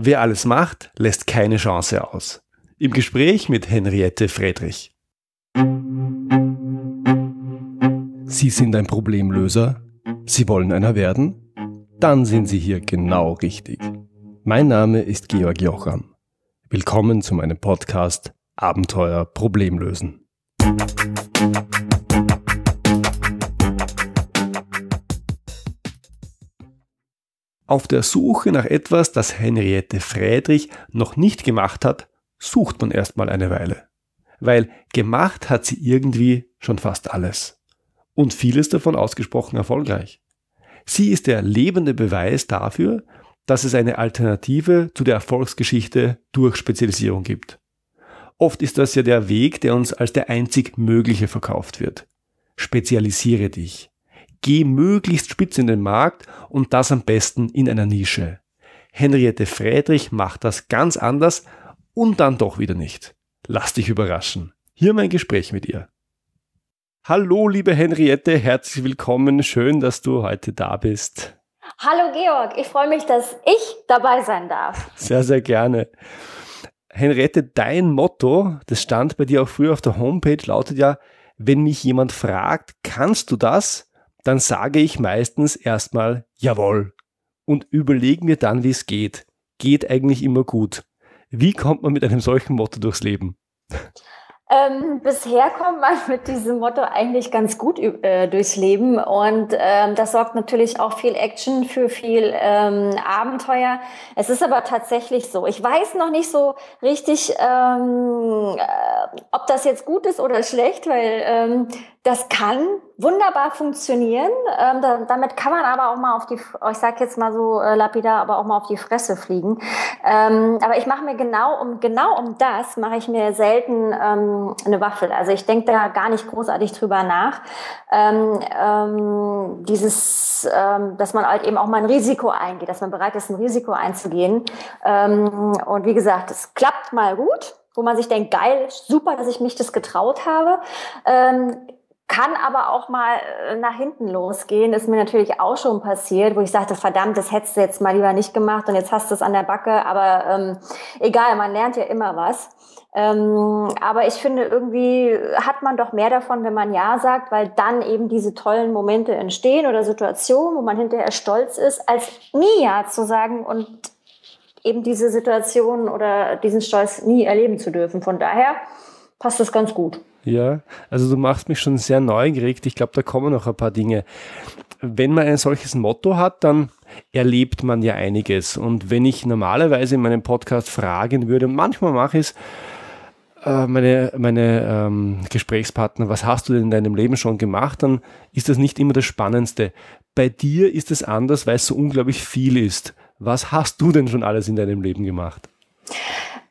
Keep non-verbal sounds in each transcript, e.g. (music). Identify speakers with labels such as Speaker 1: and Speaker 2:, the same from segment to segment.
Speaker 1: Wer alles macht, lässt keine Chance aus. Im Gespräch mit Henriette Friedrich. Sie sind ein Problemlöser? Sie wollen einer werden? Dann sind Sie hier genau richtig. Mein Name ist Georg Jocham. Willkommen zu meinem Podcast Abenteuer Problemlösen. Auf der Suche nach etwas, das Henriette Friedrich noch nicht gemacht hat, sucht man erstmal eine Weile. Weil gemacht hat sie irgendwie schon fast alles. Und vieles davon ausgesprochen erfolgreich. Sie ist der lebende Beweis dafür, dass es eine Alternative zu der Erfolgsgeschichte durch Spezialisierung gibt. Oft ist das ja der Weg, der uns als der einzig mögliche verkauft wird. Spezialisiere dich. Geh möglichst spitz in den Markt und das am besten in einer Nische. Henriette Friedrich macht das ganz anders und dann doch wieder nicht. Lass dich überraschen. Hier mein Gespräch mit ihr. Hallo, liebe Henriette, herzlich willkommen. Schön, dass du heute da bist.
Speaker 2: Hallo, Georg. Ich freue mich, dass ich dabei sein darf.
Speaker 1: Sehr, sehr gerne. Henriette, dein Motto, das stand bei dir auch früher auf der Homepage, lautet ja, wenn mich jemand fragt, kannst du das? Dann sage ich meistens erstmal jawohl und überlege mir dann, wie es geht. Geht eigentlich immer gut. Wie kommt man mit einem solchen Motto durchs Leben?
Speaker 2: Ähm, bisher kommt man mit diesem Motto eigentlich ganz gut äh, durchs Leben und ähm, das sorgt natürlich auch viel Action für viel ähm, Abenteuer. Es ist aber tatsächlich so. Ich weiß noch nicht so richtig, ähm, äh, ob das jetzt gut ist oder schlecht, weil ähm, das kann wunderbar funktionieren. Ähm, da, damit kann man aber auch mal auf die, ich sage jetzt mal so äh, lapidar, aber auch mal auf die Fresse fliegen. Ähm, aber ich mache mir genau um genau um das mache ich mir selten ähm, eine Waffel. Also ich denke da gar nicht großartig drüber nach. Ähm, ähm, dieses, ähm, dass man halt eben auch mal ein Risiko eingeht, dass man bereit ist, ein Risiko einzugehen. Und wie gesagt, es klappt mal gut wo man sich denkt, geil, super, dass ich mich das getraut habe. Ähm, kann aber auch mal äh, nach hinten losgehen. Ist mir natürlich auch schon passiert, wo ich sagte, verdammt, das hättest du jetzt mal lieber nicht gemacht und jetzt hast du es an der Backe. Aber ähm, egal, man lernt ja immer was. Ähm, aber ich finde, irgendwie hat man doch mehr davon, wenn man Ja sagt, weil dann eben diese tollen Momente entstehen oder Situationen, wo man hinterher stolz ist, als nie Ja zu sagen und eben diese Situation oder diesen Stolz nie erleben zu dürfen. Von daher passt das ganz gut.
Speaker 1: Ja, also du machst mich schon sehr neugierig. Ich glaube, da kommen noch ein paar Dinge. Wenn man ein solches Motto hat, dann erlebt man ja einiges. Und wenn ich normalerweise in meinem Podcast fragen würde, und manchmal mache ich es, äh, meine, meine ähm, Gesprächspartner, was hast du denn in deinem Leben schon gemacht, dann ist das nicht immer das Spannendste. Bei dir ist es anders, weil es so unglaublich viel ist. Was hast du denn schon alles in deinem Leben gemacht?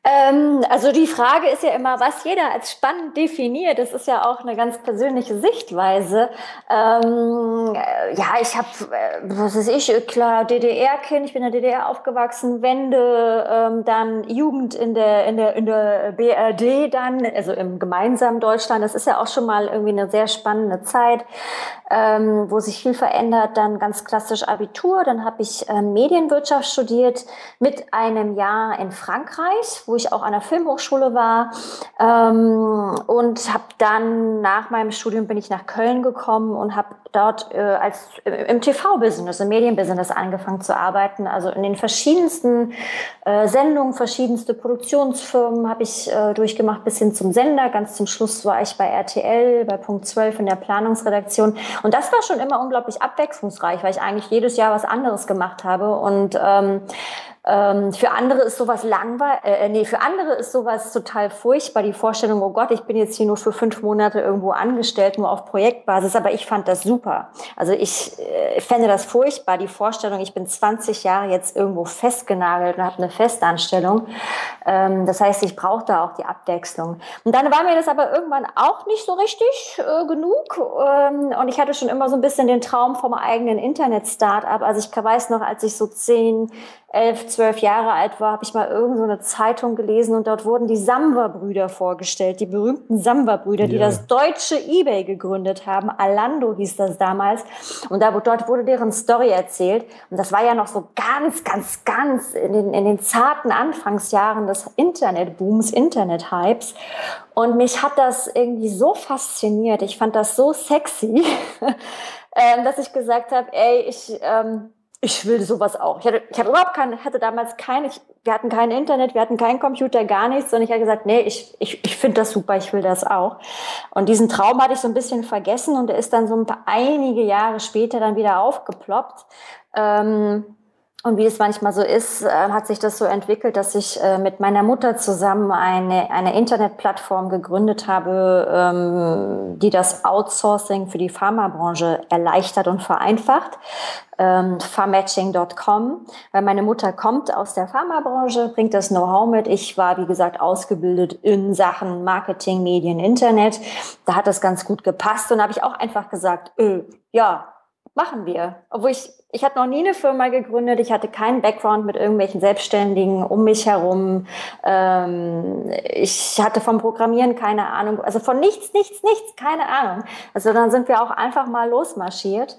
Speaker 2: Ähm, also die Frage ist ja immer, was jeder als spannend definiert. Das ist ja auch eine ganz persönliche Sichtweise. Ähm, äh, ja, ich habe, äh, was ist ich, klar, DDR-Kind, ich bin in der DDR aufgewachsen, Wende, ähm, dann Jugend in der, in, der, in der BRD dann, also im gemeinsamen Deutschland. Das ist ja auch schon mal irgendwie eine sehr spannende Zeit, ähm, wo sich viel verändert. Dann ganz klassisch Abitur, dann habe ich äh, Medienwirtschaft studiert mit einem Jahr in Frankreich, wo ich auch an der Filmhochschule war ähm, und habe dann nach meinem Studium bin ich nach Köln gekommen und habe dort äh, als äh, im TV-Business, im Medienbusiness angefangen zu arbeiten. Also in den verschiedensten äh, Sendungen, verschiedenste Produktionsfirmen habe ich äh, durchgemacht bis hin zum Sender. Ganz zum Schluss war ich bei RTL, bei Punkt 12 in der Planungsredaktion. Und das war schon immer unglaublich abwechslungsreich, weil ich eigentlich jedes Jahr was anderes gemacht habe und ähm, ähm, für andere ist sowas langweilig, äh, äh, nee, für andere ist sowas total furchtbar, die Vorstellung, oh Gott, ich bin jetzt hier nur für fünf Monate irgendwo angestellt, nur auf Projektbasis, aber ich fand das super. Also ich äh, fände das furchtbar, die Vorstellung, ich bin 20 Jahre jetzt irgendwo festgenagelt und habe eine Festanstellung. Ähm, das heißt, ich brauche da auch die Abwechslung. Und dann war mir das aber irgendwann auch nicht so richtig äh, genug ähm, und ich hatte schon immer so ein bisschen den Traum vom eigenen Internet-Startup. Also ich weiß noch, als ich so zehn elf, zwölf Jahre alt war, habe ich mal irgend so eine Zeitung gelesen und dort wurden die Samba-Brüder vorgestellt, die berühmten Samba-Brüder, ja. die das deutsche Ebay gegründet haben. Alando hieß das damals. Und da, dort wurde deren Story erzählt. Und das war ja noch so ganz, ganz, ganz in den, in den zarten Anfangsjahren des Internetbooms, Internet-Hypes. Und mich hat das irgendwie so fasziniert. Ich fand das so sexy, (laughs) ähm, dass ich gesagt habe, ey, ich... Ähm, ich will sowas auch. Ich hatte, ich hatte überhaupt keine, hatte damals keine, ich, wir hatten kein Internet, wir hatten keinen Computer, gar nichts, sondern ich habe gesagt, nee, ich, ich, ich finde das super, ich will das auch. Und diesen Traum hatte ich so ein bisschen vergessen und er ist dann so ein paar einige Jahre später dann wieder aufgeploppt. Ähm, und wie es manchmal so ist, äh, hat sich das so entwickelt, dass ich äh, mit meiner Mutter zusammen eine, eine Internetplattform gegründet habe, ähm, die das Outsourcing für die Pharmabranche erleichtert und vereinfacht. Ähm, Pharmatching.com, weil meine Mutter kommt aus der Pharmabranche, bringt das Know-how mit. Ich war, wie gesagt, ausgebildet in Sachen Marketing, Medien, Internet. Da hat das ganz gut gepasst und habe ich auch einfach gesagt, äh, ja, machen wir. Obwohl ich, ich hatte noch nie eine Firma gegründet, ich hatte keinen Background mit irgendwelchen Selbstständigen um mich herum. Ähm, ich hatte vom Programmieren keine Ahnung, also von nichts, nichts, nichts, keine Ahnung. Also dann sind wir auch einfach mal losmarschiert.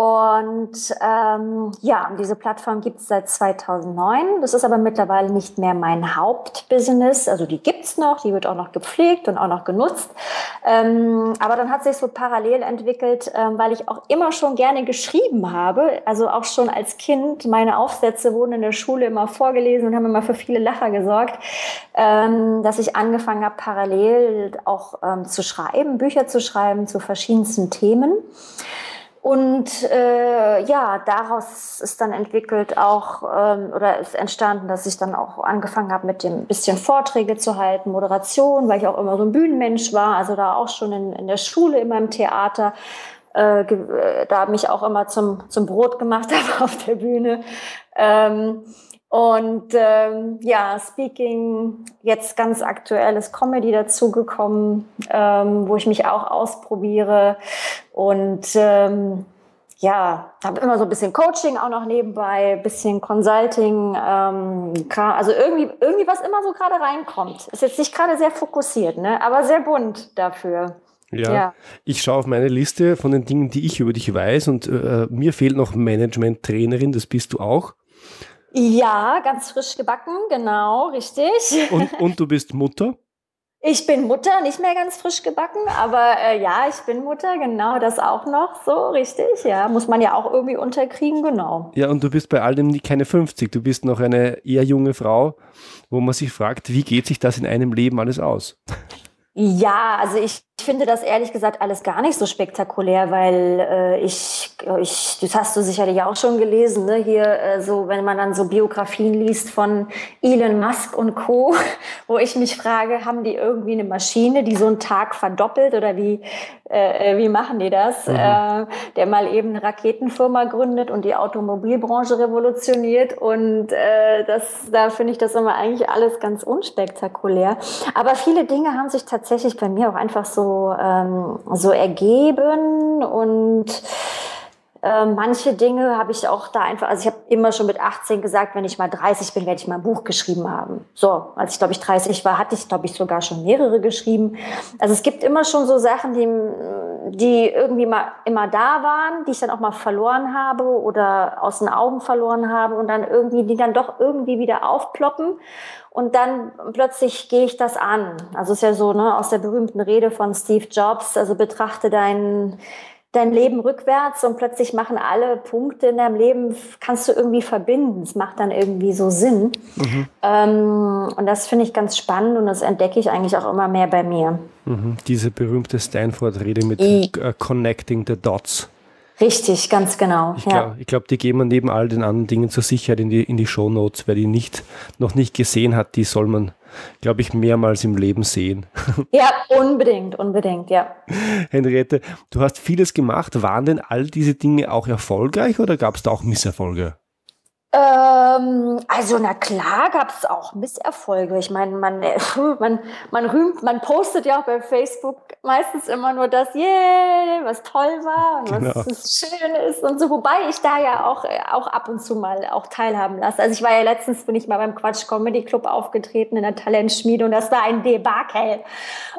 Speaker 2: Und ähm, ja, diese Plattform gibt es seit 2009. Das ist aber mittlerweile nicht mehr mein Hauptbusiness. Also die gibt's noch, die wird auch noch gepflegt und auch noch genutzt. Ähm, aber dann hat sich so parallel entwickelt, ähm, weil ich auch immer schon gerne geschrieben habe. Also auch schon als Kind. Meine Aufsätze wurden in der Schule immer vorgelesen und haben immer für viele Lacher gesorgt, ähm, dass ich angefangen habe, parallel auch ähm, zu schreiben, Bücher zu schreiben zu verschiedensten Themen. Und äh, ja, daraus ist dann entwickelt auch ähm, oder ist entstanden, dass ich dann auch angefangen habe, mit dem bisschen Vorträge zu halten, Moderation, weil ich auch immer so ein Bühnenmensch war, also da auch schon in, in der Schule, immer im Theater, äh, äh da mich auch immer zum, zum Brot gemacht habe (laughs) auf der Bühne. Ähm, und ähm, ja, Speaking, jetzt ganz aktuelles Comedy dazugekommen, ähm, wo ich mich auch ausprobiere. Und ähm, ja, habe immer so ein bisschen Coaching auch noch nebenbei, bisschen Consulting, ähm, also irgendwie, irgendwie was immer so gerade reinkommt. Ist jetzt nicht gerade sehr fokussiert, ne? aber sehr bunt dafür.
Speaker 1: Ja, ja, ich schaue auf meine Liste von den Dingen, die ich über dich weiß und äh, mir fehlt noch Management-Trainerin, das bist du auch.
Speaker 2: Ja, ganz frisch gebacken, genau, richtig.
Speaker 1: Und, (laughs) und du bist Mutter?
Speaker 2: Ich bin Mutter, nicht mehr ganz frisch gebacken, aber äh, ja, ich bin Mutter, genau, das auch noch so, richtig, ja. Muss man ja auch irgendwie unterkriegen, genau.
Speaker 1: Ja, und du bist bei all dem keine 50, du bist noch eine eher junge Frau, wo man sich fragt, wie geht sich das in einem Leben alles aus?
Speaker 2: Ja, also ich finde das ehrlich gesagt alles gar nicht so spektakulär, weil äh, ich, ich, das hast du sicherlich auch schon gelesen, ne? hier äh, so, wenn man dann so Biografien liest von Elon Musk und Co., (laughs) wo ich mich frage, haben die irgendwie eine Maschine, die so einen Tag verdoppelt oder wie, äh, äh, wie machen die das? Mhm. Äh, der mal eben eine Raketenfirma gründet und die Automobilbranche revolutioniert und äh, das, da finde ich das immer eigentlich alles ganz unspektakulär. Aber viele Dinge haben sich tatsächlich bei mir auch einfach so, ähm, so ergeben und äh, manche Dinge habe ich auch da einfach, also ich habe immer schon mit 18 gesagt, wenn ich mal 30 bin, werde ich mal ein Buch geschrieben haben. So, als ich glaube ich 30 war, hatte ich glaube ich sogar schon mehrere geschrieben. Also es gibt immer schon so Sachen, die, die irgendwie mal immer da waren, die ich dann auch mal verloren habe oder aus den Augen verloren habe und dann irgendwie, die dann doch irgendwie wieder aufploppen. Und dann plötzlich gehe ich das an. Also es ist ja so, ne, aus der berühmten Rede von Steve Jobs, also betrachte deinen dein Leben rückwärts und plötzlich machen alle Punkte in deinem Leben, kannst du irgendwie verbinden. Es macht dann irgendwie so Sinn. Mhm. Ähm, und das finde ich ganz spannend und das entdecke ich eigentlich auch immer mehr bei mir.
Speaker 1: Mhm. Diese berühmte Stanford-Rede mit I uh, Connecting the Dots.
Speaker 2: Richtig, ganz genau.
Speaker 1: Ich glaube, ja. glaub, die gehen wir neben all den anderen Dingen zur Sicherheit in die, in die Show Notes. Wer die nicht, noch nicht gesehen hat, die soll man glaube ich, mehrmals im Leben sehen. (laughs)
Speaker 2: Ja, unbedingt, unbedingt, ja.
Speaker 1: Henriette, du hast vieles gemacht. Waren denn all diese Dinge auch erfolgreich oder gab es da auch Misserfolge?
Speaker 2: Ähm, also na klar gab es auch Misserfolge. Ich meine, man, (laughs) man, man rühmt, man postet ja auch bei Facebook meistens immer nur das, yeah, was toll war und genau. was schön ist und so. Wobei ich da ja auch, auch ab und zu mal auch teilhaben lasse. Also ich war ja letztens, bin ich mal beim Quatsch Comedy Club aufgetreten in der Talentschmiede und das war ein Debakel.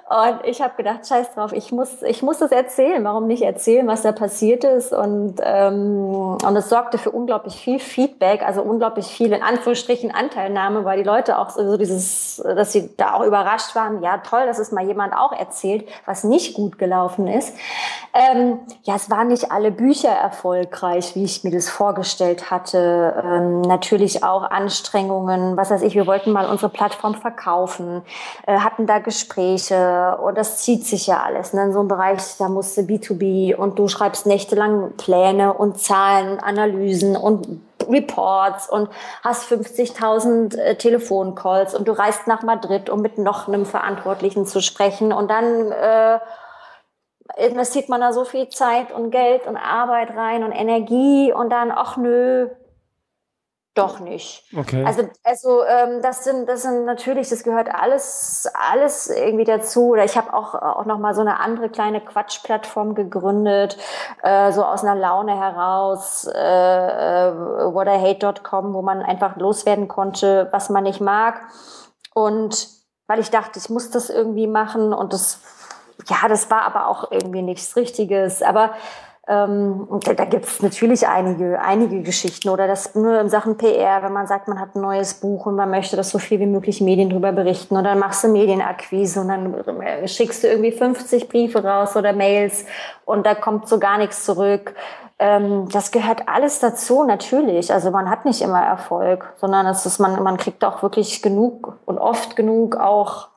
Speaker 2: Und ich habe gedacht, scheiß drauf, ich muss, ich muss das erzählen. Warum nicht erzählen, was da passiert ist? Und, ähm, und es sorgte für unglaublich viel Feedback, also unglaublich viel in Anführungsstrichen Anteilnahme, weil die Leute auch so dieses, dass sie da auch überrascht waren. Ja, toll, dass es mal jemand auch erzählt, was nicht gut gelaufen ist. Ähm, ja, es waren nicht alle Bücher erfolgreich, wie ich mir das vorgestellt hatte. Ähm, natürlich auch Anstrengungen, was weiß ich, wir wollten mal unsere Plattform verkaufen, äh, hatten da Gespräche und das zieht sich ja alles. Ne? In so einem Bereich, da musste B2B und du schreibst nächtelang Pläne und Zahlen und Analysen und Reports und hast 50.000 äh, Telefoncalls und du reist nach Madrid, um mit noch einem Verantwortlichen zu sprechen. Und dann äh, investiert man da so viel Zeit und Geld und Arbeit rein und Energie und dann, ach nö, doch nicht. Okay. Also, also ähm, das sind, das sind natürlich, das gehört alles, alles irgendwie dazu. Oder ich habe auch, auch noch mal so eine andere kleine Quatschplattform gegründet, äh, so aus einer Laune heraus, äh, äh, whatihate.com, wo man einfach loswerden konnte, was man nicht mag. Und weil ich dachte, ich muss das irgendwie machen und das, ja, das war aber auch irgendwie nichts Richtiges. Aber ähm, da, da gibt es natürlich einige, einige Geschichten oder das nur in Sachen PR, wenn man sagt, man hat ein neues Buch und man möchte, dass so viel wie möglich Medien darüber berichten und dann machst du Medienakquise und dann äh, schickst du irgendwie 50 Briefe raus oder Mails und da kommt so gar nichts zurück. Ähm, das gehört alles dazu, natürlich. Also man hat nicht immer Erfolg, sondern es ist, man, man kriegt auch wirklich genug und oft genug auch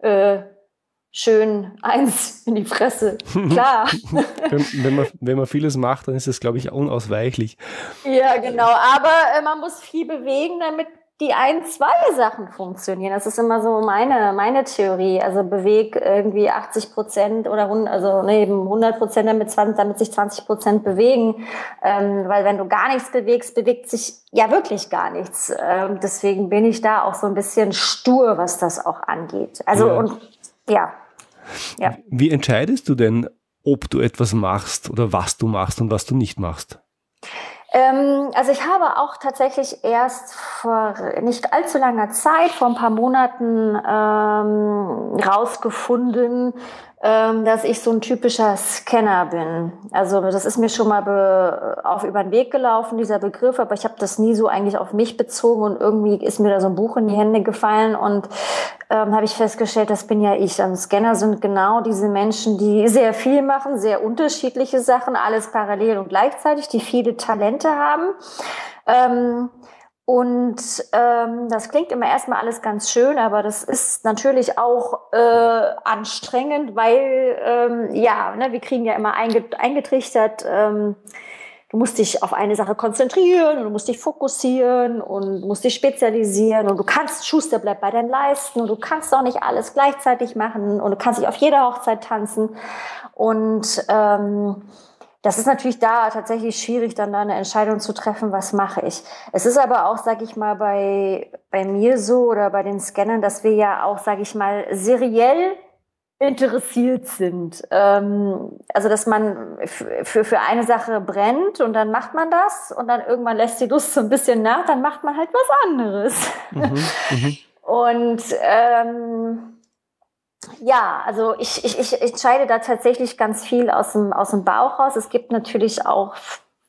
Speaker 2: äh, schön eins (laughs) in die Fresse. Klar. (laughs)
Speaker 1: wenn, wenn, man, wenn man vieles macht, dann ist es, glaube ich, unausweichlich.
Speaker 2: Ja, genau. Aber äh, man muss viel bewegen, damit die ein, zwei Sachen funktionieren. Das ist immer so meine, meine Theorie. Also beweg irgendwie 80 Prozent oder also nee, 100 Prozent, damit, 20, damit sich 20 Prozent bewegen. Ähm, weil wenn du gar nichts bewegst, bewegt sich ja wirklich gar nichts. Ähm, deswegen bin ich da auch so ein bisschen stur, was das auch angeht. Also ja. und ja,
Speaker 1: ja. Wie entscheidest du denn, ob du etwas machst oder was du machst und was du nicht machst?
Speaker 2: Ähm, also ich habe auch tatsächlich erst vor nicht allzu langer Zeit, vor ein paar Monaten, ähm, rausgefunden, ähm, dass ich so ein typischer Scanner bin. Also das ist mir schon mal auf über den Weg gelaufen, dieser Begriff, aber ich habe das nie so eigentlich auf mich bezogen und irgendwie ist mir da so ein Buch in die Hände gefallen und ähm, habe ich festgestellt, das bin ja ich. Also Scanner sind genau diese Menschen, die sehr viel machen, sehr unterschiedliche Sachen, alles parallel und gleichzeitig, die viele Talente haben. Ähm, und ähm, das klingt immer erstmal alles ganz schön, aber das ist natürlich auch äh, anstrengend, weil ähm, ja, ne, wir kriegen ja immer eingetrichtert, ähm, du musst dich auf eine Sache konzentrieren und du musst dich fokussieren und musst dich spezialisieren und du kannst, Schuster bleibt bei deinen Leisten und du kannst auch nicht alles gleichzeitig machen und du kannst nicht auf jeder Hochzeit tanzen. Und ähm, das ist natürlich da tatsächlich schwierig, dann da eine Entscheidung zu treffen, was mache ich. Es ist aber auch, sag ich mal, bei, bei mir so oder bei den Scannern, dass wir ja auch, sag ich mal, seriell interessiert sind. Ähm, also, dass man für, für eine Sache brennt und dann macht man das und dann irgendwann lässt die Lust so ein bisschen nach, dann macht man halt was anderes. Mhm, mh. (laughs) Und ähm, ja, also ich, ich, ich entscheide da tatsächlich ganz viel aus dem, aus dem Bauch raus. Es gibt natürlich auch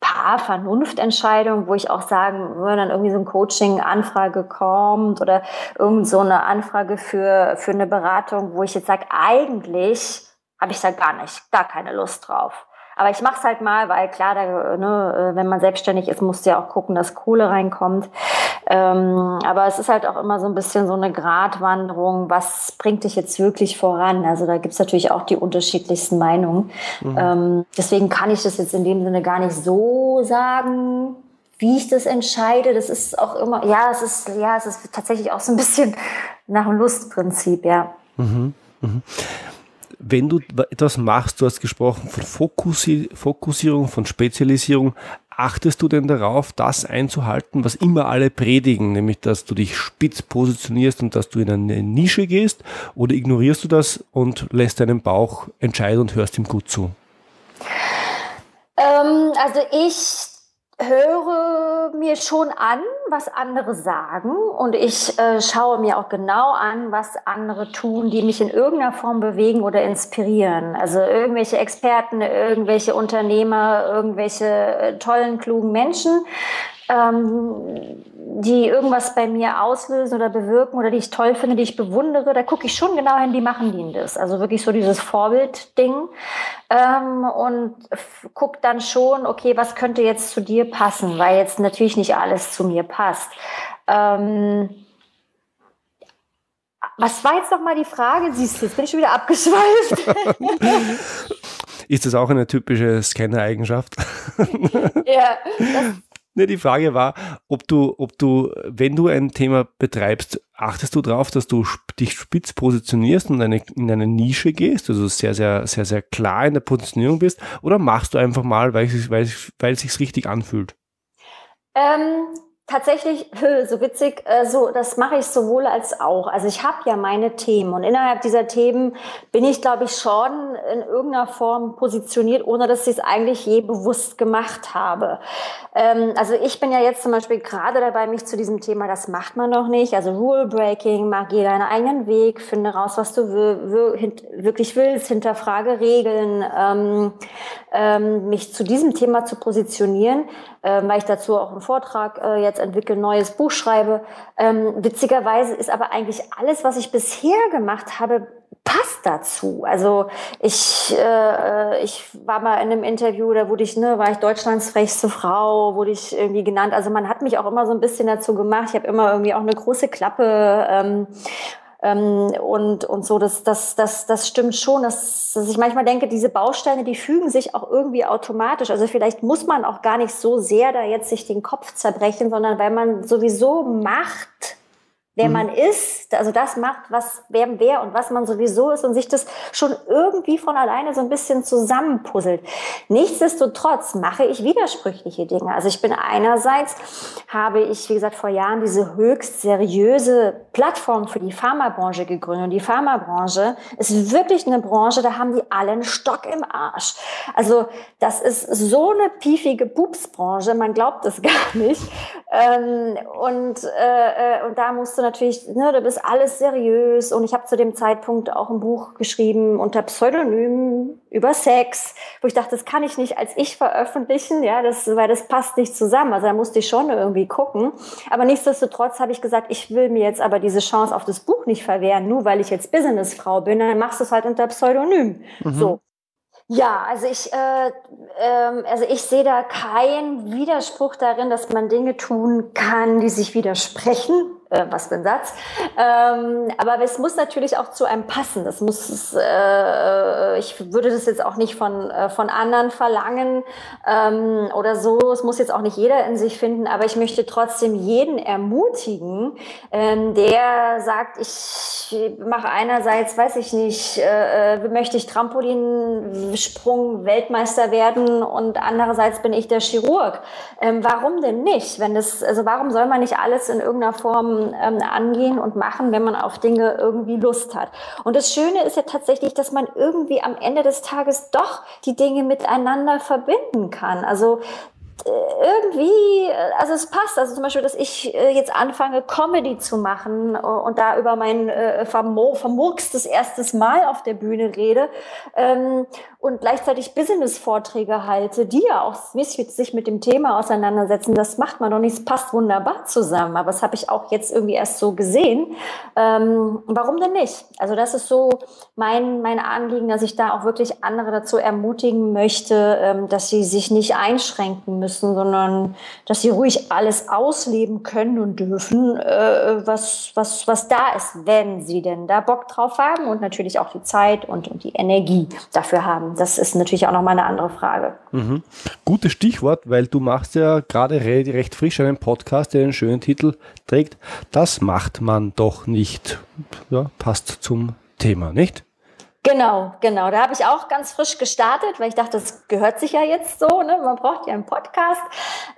Speaker 2: paar Vernunftentscheidungen, wo ich auch sagen würde, dann irgendwie so ein Coaching-Anfrage kommt oder irgend so eine Anfrage für, für eine Beratung, wo ich jetzt sage, eigentlich habe ich da gar nicht, gar keine Lust drauf. Aber ich mache es halt mal, weil klar, da, ne, wenn man selbstständig ist, musst du ja auch gucken, dass Kohle reinkommt. Ähm, aber es ist halt auch immer so ein bisschen so eine Gratwanderung, was bringt dich jetzt wirklich voran? Also da gibt's natürlich auch die unterschiedlichsten Meinungen. Mhm. Ähm, deswegen kann ich das jetzt in dem Sinne gar nicht so sagen, wie ich das entscheide. Das ist auch immer, ja, es ist, ja, es ist tatsächlich auch so ein bisschen nach dem Lustprinzip, ja. Mhm. Mhm
Speaker 1: wenn du etwas machst, du hast gesprochen von Fokussi Fokussierung, von Spezialisierung, achtest du denn darauf, das einzuhalten, was immer alle predigen, nämlich dass du dich spitz positionierst und dass du in eine Nische gehst? Oder ignorierst du das und lässt deinen Bauch entscheiden und hörst ihm gut zu?
Speaker 2: Ähm, also ich höre mir schon an, was andere sagen und ich äh, schaue mir auch genau an, was andere tun, die mich in irgendeiner Form bewegen oder inspirieren. Also irgendwelche Experten, irgendwelche Unternehmer, irgendwelche äh, tollen, klugen Menschen ähm, die irgendwas bei mir auslösen oder bewirken oder die ich toll finde, die ich bewundere, da gucke ich schon genau hin, wie machen die das. Also wirklich so dieses Vorbildding ähm, und gucke dann schon, okay, was könnte jetzt zu dir passen, weil jetzt natürlich nicht alles zu mir passt. Ähm, was war jetzt nochmal die Frage? Siehst du, jetzt bin ich schon wieder abgeschweift. (laughs)
Speaker 1: Ist das auch eine typische Scanner-Eigenschaft? (laughs)
Speaker 2: ja, das
Speaker 1: Ne, die Frage war, ob du, ob du, wenn du ein Thema betreibst, achtest du darauf, dass du dich spitz positionierst und eine, in eine Nische gehst, also sehr, sehr, sehr, sehr klar in der Positionierung bist, oder machst du einfach mal, weil es, weil, weil es sich richtig anfühlt?
Speaker 2: Ähm, Tatsächlich, so witzig, äh, so das mache ich sowohl als auch. Also ich habe ja meine Themen und innerhalb dieser Themen bin ich, glaube ich, schon in irgendeiner Form positioniert, ohne dass ich es eigentlich je bewusst gemacht habe. Ähm, also ich bin ja jetzt zum Beispiel gerade dabei, mich zu diesem Thema, das macht man noch nicht, also Rule Breaking, mach geh deinen eigenen Weg, finde raus, was du wirklich willst, hinterfrage Regeln, ähm, ähm, mich zu diesem Thema zu positionieren, weil ich dazu auch einen Vortrag äh, jetzt jetzt entwickle, neues Buch schreibe. Ähm, witzigerweise ist aber eigentlich alles, was ich bisher gemacht habe, passt dazu. Also ich, äh, ich war mal in einem Interview, da wurde ich, ne, war ich Deutschlands frechste Frau, wurde ich irgendwie genannt. Also man hat mich auch immer so ein bisschen dazu gemacht. Ich habe immer irgendwie auch eine große Klappe. Ähm, und, und so, das, das, das, das stimmt schon, dass, dass ich manchmal denke, diese Bausteine, die fügen sich auch irgendwie automatisch. Also vielleicht muss man auch gar nicht so sehr da jetzt sich den Kopf zerbrechen, sondern weil man sowieso macht, wer mhm. man ist, also das macht, was wer, wer und was man sowieso ist und sich das schon irgendwie von alleine so ein bisschen zusammenpuzzelt. Nichtsdestotrotz mache ich widersprüchliche Dinge. Also ich bin einerseits, habe ich, wie gesagt, vor Jahren diese höchst seriöse Plattform für die Pharmabranche gegründet. Und die Pharmabranche ist wirklich eine Branche, da haben die alle einen Stock im Arsch. Also das ist so eine piefige Pupsbranche, man glaubt es (laughs) gar nicht. Ähm, und, äh, äh und da musste natürlich, ne, du bist alles seriös und ich habe zu dem Zeitpunkt auch ein Buch geschrieben unter Pseudonym über Sex, wo ich dachte, das kann ich nicht als ich veröffentlichen, ja, das, weil das passt nicht zusammen. Also da musste ich schon irgendwie gucken. Aber nichtsdestotrotz habe ich gesagt, ich will mir jetzt aber diese Chance auf das Buch nicht verwehren, nur weil ich jetzt Businessfrau bin, dann machst du es halt unter Pseudonym. Mhm. So. Ja, also ich, äh, äh, also ich sehe da keinen Widerspruch darin, dass man Dinge tun kann, die sich widersprechen äh, was für ein Satz. Ähm, aber es muss natürlich auch zu einem passen. Das muss, äh, ich würde das jetzt auch nicht von, äh, von anderen verlangen ähm, oder so. Es muss jetzt auch nicht jeder in sich finden, aber ich möchte trotzdem jeden ermutigen, ähm, der sagt, ich mache einerseits, weiß ich nicht, äh, äh möchte ich Trampolinsprung Weltmeister werden und andererseits bin ich der Chirurg. Ähm, warum denn nicht? Wenn das, also warum soll man nicht alles in irgendeiner Form ähm, angehen und machen, wenn man auf Dinge irgendwie Lust hat. Und das Schöne ist ja tatsächlich, dass man irgendwie am Ende des Tages doch die Dinge miteinander verbinden kann. Also irgendwie, also es passt. Also zum Beispiel, dass ich äh, jetzt anfange, Comedy zu machen äh, und da über mein äh, vermurkstes erstes Mal auf der Bühne rede ähm, und gleichzeitig Business-Vorträge halte, die ja auch sich mit dem Thema auseinandersetzen. Das macht man doch nicht. Es passt wunderbar zusammen. Aber das habe ich auch jetzt irgendwie erst so gesehen. Ähm, warum denn nicht? Also das ist so mein, mein Anliegen, dass ich da auch wirklich andere dazu ermutigen möchte, ähm, dass sie sich nicht einschränken müssen sondern dass sie ruhig alles ausleben können und dürfen, äh, was, was, was da ist, wenn sie denn da Bock drauf haben und natürlich auch die Zeit und, und die Energie dafür haben. Das ist natürlich auch nochmal eine andere Frage.
Speaker 1: Mhm. Gutes Stichwort, weil du machst ja gerade recht frisch einen Podcast, der den schönen Titel trägt. Das macht man doch nicht. Ja, passt zum Thema, nicht?
Speaker 2: Genau, genau. Da habe ich auch ganz frisch gestartet, weil ich dachte, das gehört sich ja jetzt so. Ne? Man braucht ja einen Podcast.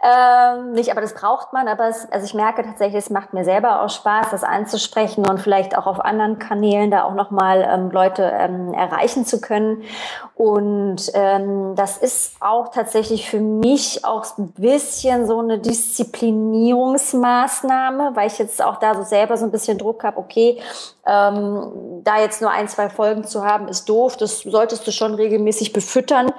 Speaker 2: Ähm, nicht, aber das braucht man. Aber es, also ich merke tatsächlich, es macht mir selber auch Spaß, das anzusprechen und vielleicht auch auf anderen Kanälen da auch nochmal ähm, Leute ähm, erreichen zu können. Und ähm, das ist auch tatsächlich für mich auch ein bisschen so eine Disziplinierungsmaßnahme, weil ich jetzt auch da so selber so ein bisschen Druck habe, okay, ähm, da jetzt nur ein, zwei Folgen zu haben, ist doof. Das solltest du schon regelmäßig befüttern,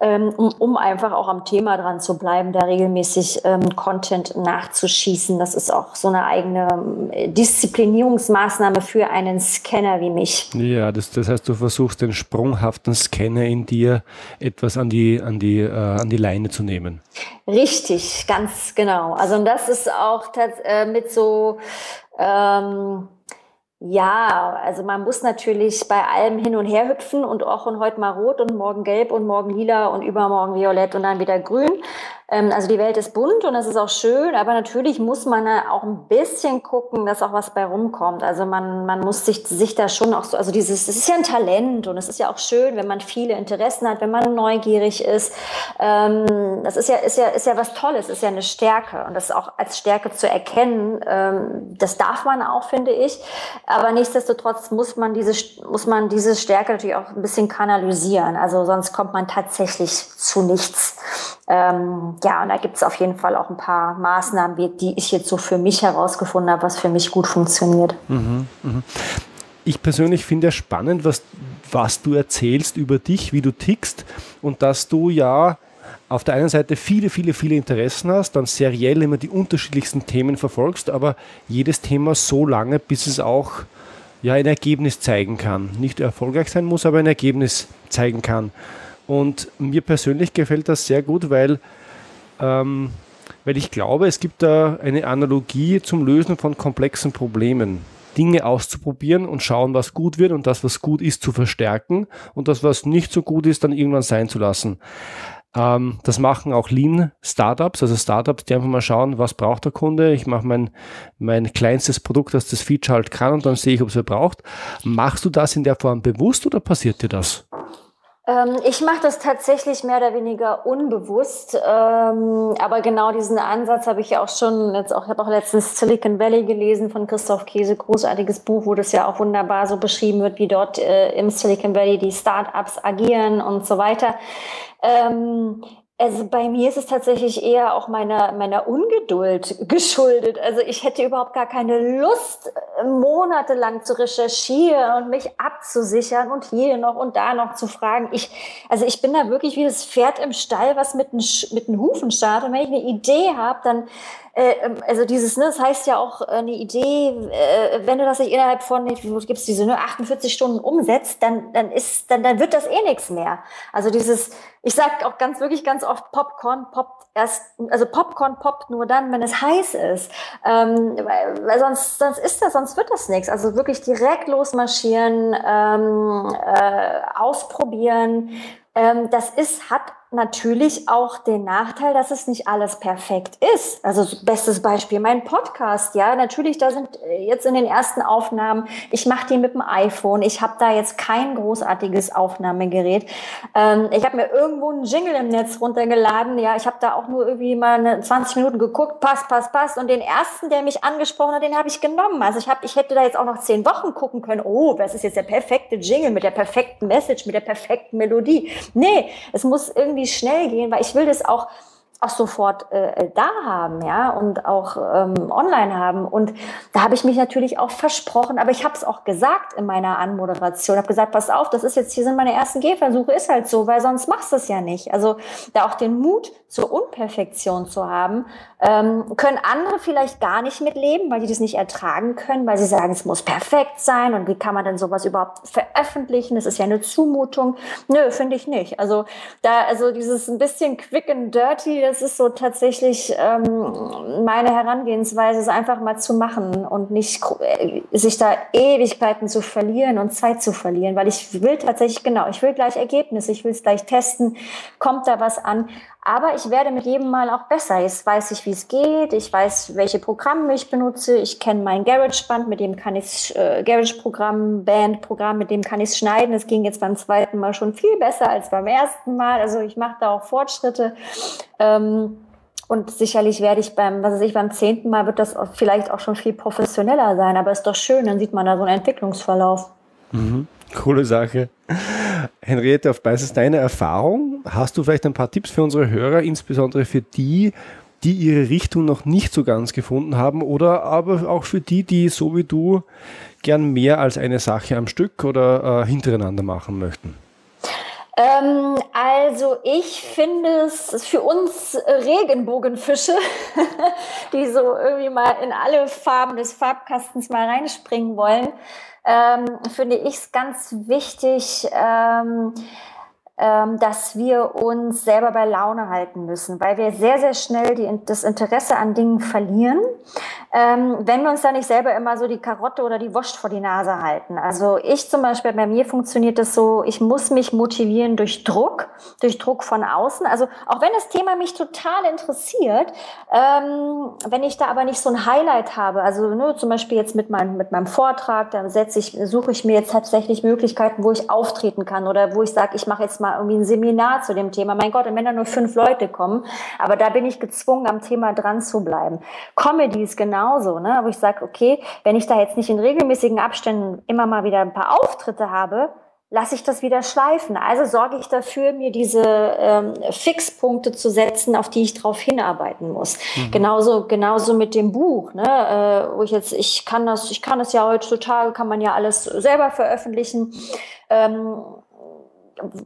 Speaker 2: ähm, um, um einfach auch am Thema dran zu bleiben, da regelmäßig ähm, Content nachzuschießen. Das ist auch so eine eigene äh, Disziplinierungsmaßnahme für einen Scanner wie mich.
Speaker 1: Ja, das, das heißt, du versuchst den sprunghaften Scanner in dir etwas an die, an die, äh, an die Leine zu nehmen.
Speaker 2: Richtig, ganz genau. Also und das ist auch äh, mit so ähm, ja, also man muss natürlich bei allem hin und her hüpfen und auch und heute mal rot und morgen gelb und morgen lila und übermorgen violett und dann wieder grün. Ähm, also die Welt ist bunt und das ist auch schön, aber natürlich muss man auch ein bisschen gucken, dass auch was bei rumkommt. Also man, man muss sich, sich da schon auch so, also dieses, das ist ja ein Talent und es ist ja auch schön, wenn man viele Interessen hat, wenn man neugierig ist. Ähm, das ist ja, ist ja, ist ja was Tolles, ist ja eine Stärke und das auch als Stärke zu erkennen, ähm, das darf man auch, finde ich. Aber nichtsdestotrotz muss man diese, muss man diese Stärke natürlich auch ein bisschen kanalisieren. Also sonst kommt man tatsächlich zu nichts. Ähm, ja, und da gibt es auf jeden Fall auch ein paar Maßnahmen, die ich jetzt so für mich herausgefunden habe, was für mich gut funktioniert. Mhm,
Speaker 1: mh. Ich persönlich finde es spannend, was, was du erzählst über dich, wie du tickst und dass du ja auf der einen Seite viele, viele, viele Interessen hast, dann seriell immer die unterschiedlichsten Themen verfolgst, aber jedes Thema so lange, bis es auch ja, ein Ergebnis zeigen kann. Nicht erfolgreich sein muss, aber ein Ergebnis zeigen kann. Und mir persönlich gefällt das sehr gut, weil ähm, weil ich glaube, es gibt da eine Analogie zum Lösen von komplexen Problemen. Dinge auszuprobieren und schauen, was gut wird und das, was gut ist, zu verstärken und das, was nicht so gut ist, dann irgendwann sein zu lassen. Ähm, das machen auch Lean-Startups, also Startups, die einfach mal schauen, was braucht der Kunde. Ich mache mein, mein kleinstes Produkt, das das Feature halt kann und dann sehe ich, ob es er braucht. Machst du das in der Form bewusst oder passiert dir das?
Speaker 2: Ähm, ich mache das tatsächlich mehr oder weniger unbewusst, ähm, aber genau diesen Ansatz habe ich ja auch schon, jetzt auch, ich habe auch letztens Silicon Valley gelesen von Christoph Käse, großartiges Buch, wo das ja auch wunderbar so beschrieben wird, wie dort äh, im Silicon Valley die Startups agieren und so weiter. Also bei mir ist es tatsächlich eher auch meiner, meiner Ungeduld geschuldet. Also ich hätte überhaupt gar keine Lust, monatelang zu recherchieren und mich abzusichern und hier noch und da noch zu fragen. Ich, also ich bin da wirklich wie das Pferd im Stall, was mit den, mit den Hufen startet. Und wenn ich eine Idee habe, dann also dieses, ne, das heißt ja auch äh, eine Idee, äh, wenn du das nicht innerhalb von, wo gibt's diese, ne, 48 Stunden umsetzt, dann, dann ist, dann, dann wird das eh nichts mehr. Also dieses, ich sag auch ganz, wirklich ganz oft, Popcorn poppt erst, also Popcorn poppt nur dann, wenn es heiß ist. Ähm, weil, weil sonst, sonst ist das, sonst wird das nichts. Also wirklich direkt losmarschieren, ähm, äh, ausprobieren. Ähm, das ist, hat natürlich auch den Nachteil, dass es nicht alles perfekt ist. Also bestes Beispiel, mein Podcast, ja, natürlich, da sind äh, jetzt in den ersten Aufnahmen, ich mache die mit dem iPhone, ich habe da jetzt kein großartiges Aufnahmegerät. Ähm, ich habe mir irgendwo einen Jingle im Netz runtergeladen, ja, ich habe da auch nur irgendwie mal eine 20 Minuten geguckt, passt, passt, passt und den ersten, der mich angesprochen hat, den habe ich genommen. Also ich habe, ich hätte da jetzt auch noch zehn Wochen gucken können, oh, das ist jetzt der perfekte Jingle mit der perfekten Message, mit der perfekten Melodie. Nee, es muss irgendwie irgendwie schnell gehen, weil ich will das auch auch sofort äh, da haben, ja, und auch ähm, online haben. Und da habe ich mich natürlich auch versprochen, aber ich habe es auch gesagt in meiner Anmoderation. habe gesagt, pass auf, das ist jetzt hier sind meine ersten Gehversuche, ist halt so, weil sonst machst du es ja nicht. Also da auch den Mut zur Unperfektion zu haben, ähm, können andere vielleicht gar nicht mitleben, weil die das nicht ertragen können, weil sie sagen, es muss perfekt sein und wie kann man denn sowas überhaupt veröffentlichen? Das ist ja eine Zumutung. Nö, finde ich nicht. Also da, also dieses ein bisschen quick and dirty, das ist so tatsächlich ähm, meine Herangehensweise, es einfach mal zu machen und nicht äh, sich da Ewigkeiten zu verlieren und Zeit zu verlieren, weil ich will tatsächlich, genau, ich will gleich Ergebnisse, ich will es gleich testen, kommt da was an, Aber ich werde mit jedem Mal auch besser. Jetzt weiß ich, wie es geht. Ich weiß, welche Programme ich benutze. Ich kenne mein Garage-Band, mit dem kann ich äh, Garage-Programm, Band-Programm, mit dem kann ich schneiden. Es ging jetzt beim zweiten Mal schon viel besser als beim ersten Mal. Also ich mache da auch Fortschritte. Ähm, und sicherlich werde ich beim, was weiß ich, beim zehnten Mal wird das vielleicht auch schon viel professioneller sein. Aber ist doch schön, dann sieht man da so einen Entwicklungsverlauf.
Speaker 1: Mhm. Coole Sache. Henriette, auf Basis deiner Erfahrung, hast du vielleicht ein paar Tipps für unsere Hörer, insbesondere für die, die ihre Richtung noch nicht so ganz gefunden haben oder aber auch für die, die so wie du gern mehr als eine Sache am Stück oder äh, hintereinander machen möchten?
Speaker 2: Ähm, also ich finde es für uns Regenbogenfische, (laughs) die so irgendwie mal in alle Farben des Farbkastens mal reinspringen wollen, ähm, finde ich es ganz wichtig, ähm, dass wir uns selber bei Laune halten müssen, weil wir sehr, sehr schnell die, das Interesse an Dingen verlieren, ähm, wenn wir uns da nicht selber immer so die Karotte oder die Wurst vor die Nase halten. Also ich zum Beispiel, bei mir funktioniert das so, ich muss mich motivieren durch Druck, durch Druck von außen. Also auch wenn das Thema mich total interessiert, ähm, wenn ich da aber nicht so ein Highlight habe, also ne, zum Beispiel jetzt mit meinem, mit meinem Vortrag, da setze ich, suche ich mir jetzt tatsächlich Möglichkeiten, wo ich auftreten kann oder wo ich sage, ich mache jetzt mal irgendwie ein Seminar zu dem Thema. Mein Gott, und wenn da nur fünf Leute kommen, aber da bin ich gezwungen, am Thema dran zu bleiben. Comedy ist genauso, ne? wo ich sage, okay, wenn ich da jetzt nicht in regelmäßigen Abständen immer mal wieder ein paar Auftritte habe, lasse ich das wieder schleifen. Also sorge ich dafür, mir diese ähm, Fixpunkte zu setzen, auf die ich drauf hinarbeiten muss. Mhm. Genauso, genauso mit dem Buch, ne? äh, wo ich jetzt, ich kann das, ich kann das ja heutzutage, kann man ja alles selber veröffentlichen. Ähm,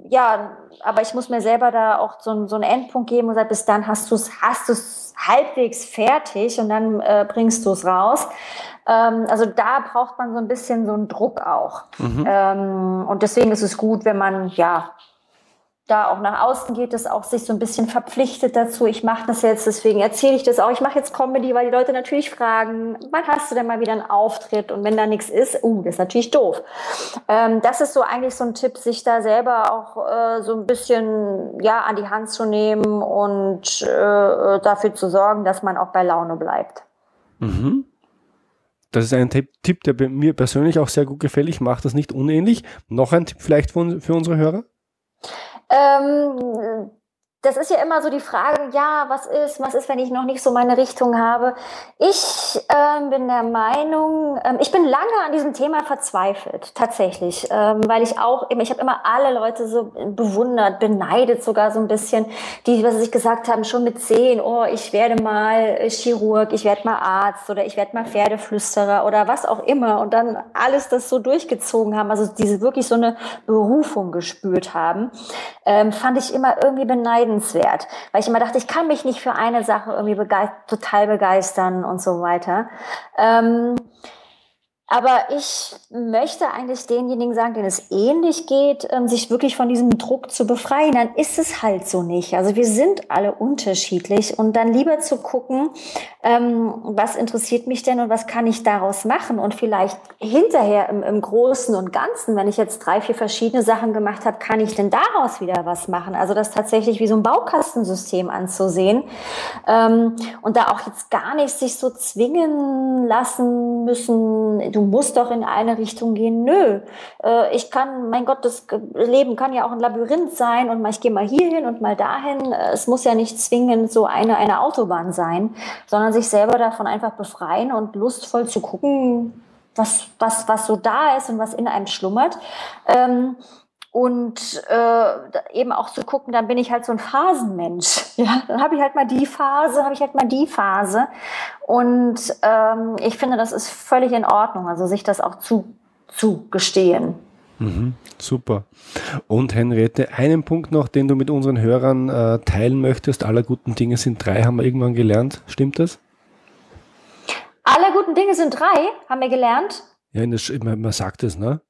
Speaker 2: ja, aber ich muss mir selber da auch so, so einen Endpunkt geben und sagen, bis dann hast du es hast du's halbwegs fertig und dann äh, bringst du es raus. Ähm, also da braucht man so ein bisschen so einen Druck auch. Mhm. Ähm, und deswegen ist es gut, wenn man ja da auch nach außen geht, das auch sich so ein bisschen verpflichtet dazu. Ich mache das jetzt, deswegen erzähle ich das auch. Ich mache jetzt Comedy, weil die Leute natürlich fragen, wann hast du denn mal wieder einen Auftritt? Und wenn da nichts ist, uh, das ist natürlich doof. Ähm, das ist so eigentlich so ein Tipp, sich da selber auch äh, so ein bisschen ja an die Hand zu nehmen und äh, dafür zu sorgen, dass man auch bei Laune bleibt.
Speaker 1: Mhm. Das ist ein Tipp, der mir persönlich auch sehr gut gefällt. Ich mache das nicht unähnlich. Noch ein Tipp vielleicht für unsere Hörer?
Speaker 2: Ähm, das ist ja immer so die Frage, ja, was ist, was ist, wenn ich noch nicht so meine Richtung habe? Ich ähm, bin der Meinung, ähm, ich bin lange an diesem Thema verzweifelt, tatsächlich, ähm, weil ich auch ich habe immer alle Leute so bewundert, beneidet sogar so ein bisschen, die, was ich gesagt haben, schon mit zehn, oh, ich werde mal Chirurg, ich werde mal Arzt oder ich werde mal Pferdeflüsterer oder was auch immer und dann alles das so durchgezogen haben, also diese wirklich so eine Berufung gespürt haben, ähm, fand ich immer irgendwie beneidend beneidenswert, weil ich immer dachte, ich kann mich nicht für eine Sache irgendwie begeist total begeistern und so weiter. Ähm, aber ich möchte eigentlich denjenigen sagen, denen es ähnlich geht, ähm, sich wirklich von diesem Druck zu befreien. Dann ist es halt so nicht. Also wir sind alle unterschiedlich und dann lieber zu gucken, ähm, was interessiert mich denn und was kann ich daraus machen und vielleicht hinterher im, Großen und Ganzen, wenn ich jetzt drei, vier verschiedene Sachen gemacht habe, kann ich denn daraus wieder was machen? Also das tatsächlich wie so ein Baukastensystem anzusehen ähm, und da auch jetzt gar nicht sich so zwingen lassen müssen, du musst doch in eine Richtung gehen. Nö, äh, ich kann, mein Gott, das Leben kann ja auch ein Labyrinth sein und mal, ich gehe mal hierhin und mal dahin. Es muss ja nicht zwingend so eine, eine Autobahn sein, sondern sich selber davon einfach befreien und lustvoll zu gucken, was, was, was so da ist und was in einem schlummert. Ähm, und äh, eben auch zu gucken, dann bin ich halt so ein Phasenmensch. (laughs) Ja, dann habe ich halt mal die Phase, habe ich halt mal die Phase. Und ähm, ich finde, das ist völlig in Ordnung, also sich das auch zu, zu gestehen.
Speaker 1: Mhm, super. Und Henriette, einen Punkt noch, den du mit unseren Hörern äh, teilen möchtest. Aller guten Dinge sind drei, haben wir irgendwann gelernt. Stimmt das?
Speaker 2: Alle guten Dinge sind drei, haben wir gelernt.
Speaker 1: Ja, das, man, man sagt es, ne?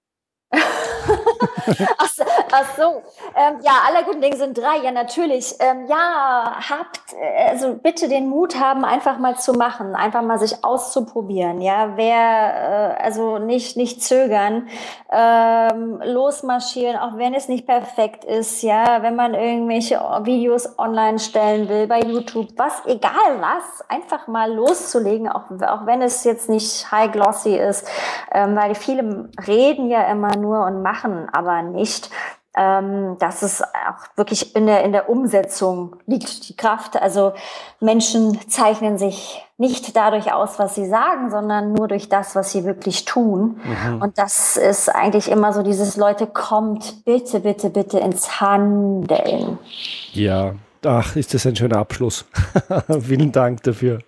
Speaker 2: Ach, ach so. Ähm, ja, aller guten Dinge sind drei. Ja, natürlich. Ähm, ja, habt, also bitte den Mut haben, einfach mal zu machen, einfach mal sich auszuprobieren. Ja, wer, äh, also nicht, nicht zögern, ähm, losmarschieren, auch wenn es nicht perfekt ist. Ja, wenn man irgendwelche Videos online stellen will, bei YouTube, was, egal was, einfach mal loszulegen, auch, auch wenn es jetzt nicht high glossy ist, ähm, weil viele reden ja immer nur und machen aber nicht. Ähm, dass es auch wirklich in der, in der Umsetzung liegt, die Kraft. Also Menschen zeichnen sich nicht dadurch aus, was sie sagen, sondern nur durch das, was sie wirklich tun. Mhm. Und das ist eigentlich immer so dieses Leute, kommt bitte, bitte, bitte ins Handeln.
Speaker 1: Ja, ach, ist das ein schöner Abschluss. (laughs) Vielen Dank dafür.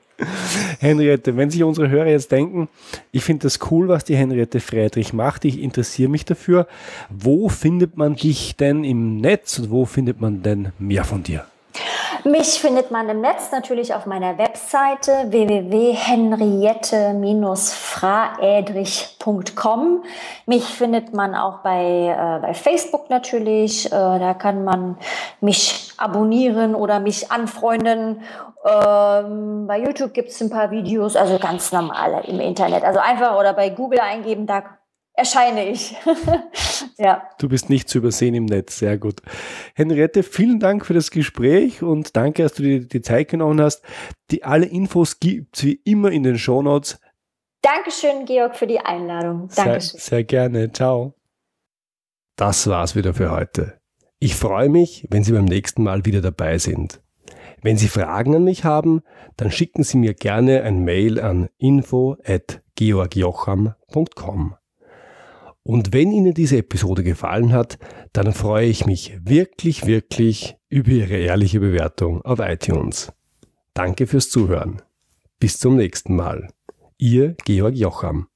Speaker 1: Henriette, wenn sich unsere Hörer jetzt denken, ich finde das cool, was die Henriette Friedrich macht, ich interessiere mich dafür, wo findet man dich denn im Netz und wo findet man denn mehr von dir?
Speaker 2: Mich findet man im Netz natürlich auf meiner Webseite www.henriette-fraedrich.com. Mich findet man auch bei, äh, bei Facebook natürlich. Äh, da kann man mich abonnieren oder mich anfreunden. Ähm, bei YouTube gibt es ein paar Videos, also ganz normal im Internet. Also einfach oder bei Google eingeben, da erscheine ich. (laughs)
Speaker 1: ja. Du bist nicht zu übersehen im Netz, sehr gut. Henriette, vielen Dank für das Gespräch und danke, dass du dir die Zeit genommen hast. Die alle Infos gibt es wie immer in den Shownotes.
Speaker 2: Dankeschön, Georg, für die Einladung. Dankeschön.
Speaker 1: Sehr, sehr gerne. Ciao. Das war's wieder für heute. Ich freue mich, wenn Sie beim nächsten Mal wieder dabei sind. Wenn Sie Fragen an mich haben, dann schicken Sie mir gerne ein Mail an info@georgjocham.com. Und wenn Ihnen diese Episode gefallen hat, dann freue ich mich wirklich, wirklich über Ihre ehrliche Bewertung auf iTunes. Danke fürs Zuhören. Bis zum nächsten Mal. Ihr Georg Jocham.